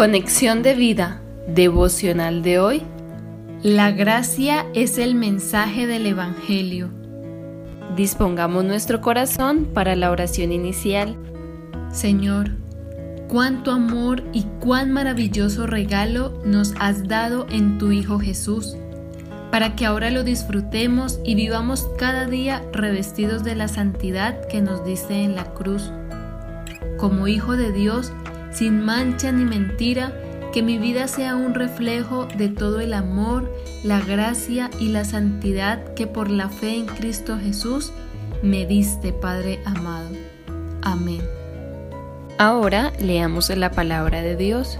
Conexión de vida devocional de hoy. La gracia es el mensaje del Evangelio. Dispongamos nuestro corazón para la oración inicial. Señor, cuánto amor y cuán maravilloso regalo nos has dado en tu Hijo Jesús, para que ahora lo disfrutemos y vivamos cada día revestidos de la santidad que nos dice en la cruz. Como Hijo de Dios, sin mancha ni mentira, que mi vida sea un reflejo de todo el amor, la gracia y la santidad que por la fe en Cristo Jesús me diste, Padre amado. Amén. Ahora leamos la palabra de Dios.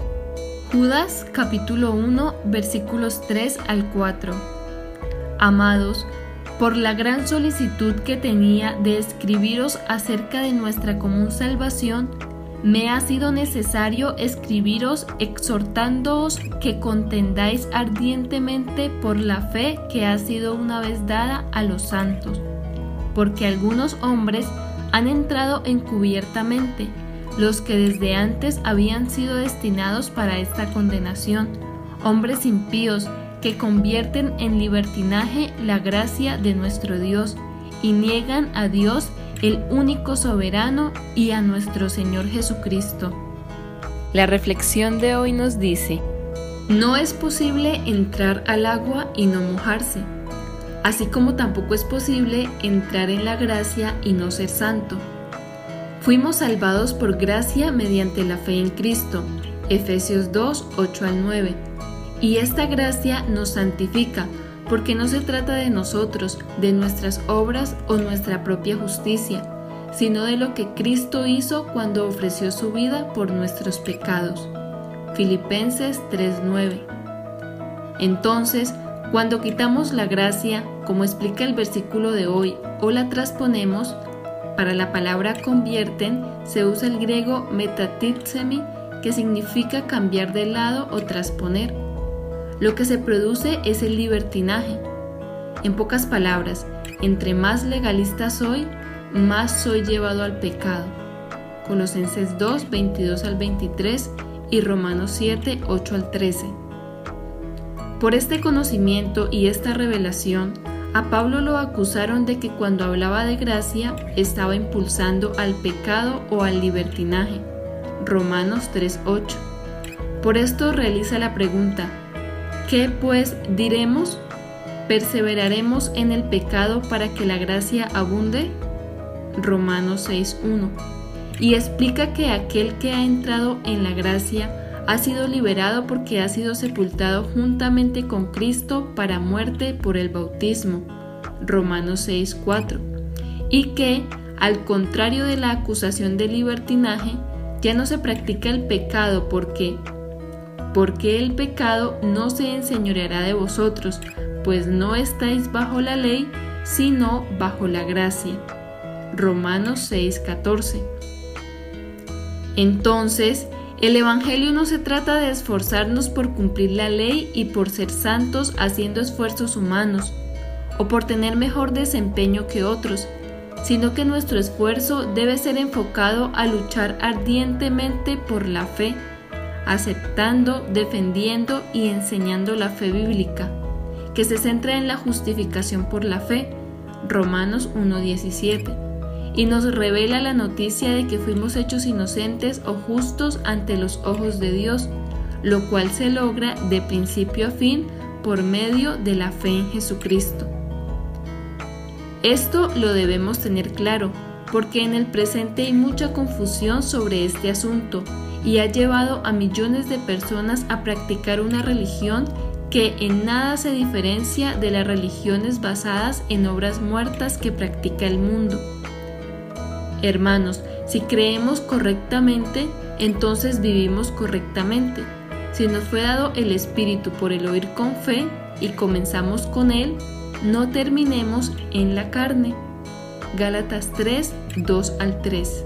Judas capítulo 1 versículos 3 al 4. Amados, por la gran solicitud que tenía de escribiros acerca de nuestra común salvación, me ha sido necesario escribiros exhortándoos que contendáis ardientemente por la fe que ha sido una vez dada a los santos, porque algunos hombres han entrado encubiertamente, los que desde antes habían sido destinados para esta condenación, hombres impíos que convierten en libertinaje la gracia de nuestro Dios y niegan a Dios el único soberano y a nuestro Señor Jesucristo. La reflexión de hoy nos dice, no es posible entrar al agua y no mojarse, así como tampoco es posible entrar en la gracia y no ser santo. Fuimos salvados por gracia mediante la fe en Cristo, Efesios 2, 8 al 9, y esta gracia nos santifica, porque no se trata de nosotros, de nuestras obras o nuestra propia justicia, sino de lo que Cristo hizo cuando ofreció su vida por nuestros pecados. Filipenses 3:9. Entonces, cuando quitamos la gracia, como explica el versículo de hoy, o la transponemos, para la palabra convierten se usa el griego metatitsemi, que significa cambiar de lado o transponer. Lo que se produce es el libertinaje. En pocas palabras, entre más legalista soy, más soy llevado al pecado. Colosenses 2, 22 al 23 y Romanos 7, 8 al 13. Por este conocimiento y esta revelación, a Pablo lo acusaron de que cuando hablaba de gracia estaba impulsando al pecado o al libertinaje. Romanos 3:8. Por esto realiza la pregunta, ¿Qué pues diremos? ¿Perseveraremos en el pecado para que la gracia abunde? Romanos 6.1. Y explica que aquel que ha entrado en la gracia ha sido liberado porque ha sido sepultado juntamente con Cristo para muerte por el bautismo. Romanos 6.4. Y que, al contrario de la acusación de libertinaje, ya no se practica el pecado porque porque el pecado no se enseñoreará de vosotros, pues no estáis bajo la ley, sino bajo la gracia. Romanos 6:14. Entonces, el Evangelio no se trata de esforzarnos por cumplir la ley y por ser santos haciendo esfuerzos humanos, o por tener mejor desempeño que otros, sino que nuestro esfuerzo debe ser enfocado a luchar ardientemente por la fe aceptando, defendiendo y enseñando la fe bíblica, que se centra en la justificación por la fe, Romanos 1.17, y nos revela la noticia de que fuimos hechos inocentes o justos ante los ojos de Dios, lo cual se logra de principio a fin por medio de la fe en Jesucristo. Esto lo debemos tener claro, porque en el presente hay mucha confusión sobre este asunto y ha llevado a millones de personas a practicar una religión que en nada se diferencia de las religiones basadas en obras muertas que practica el mundo. Hermanos, si creemos correctamente, entonces vivimos correctamente. Si nos fue dado el Espíritu por el oír con fe y comenzamos con Él, no terminemos en la carne. Gálatas 3, 2 al 3.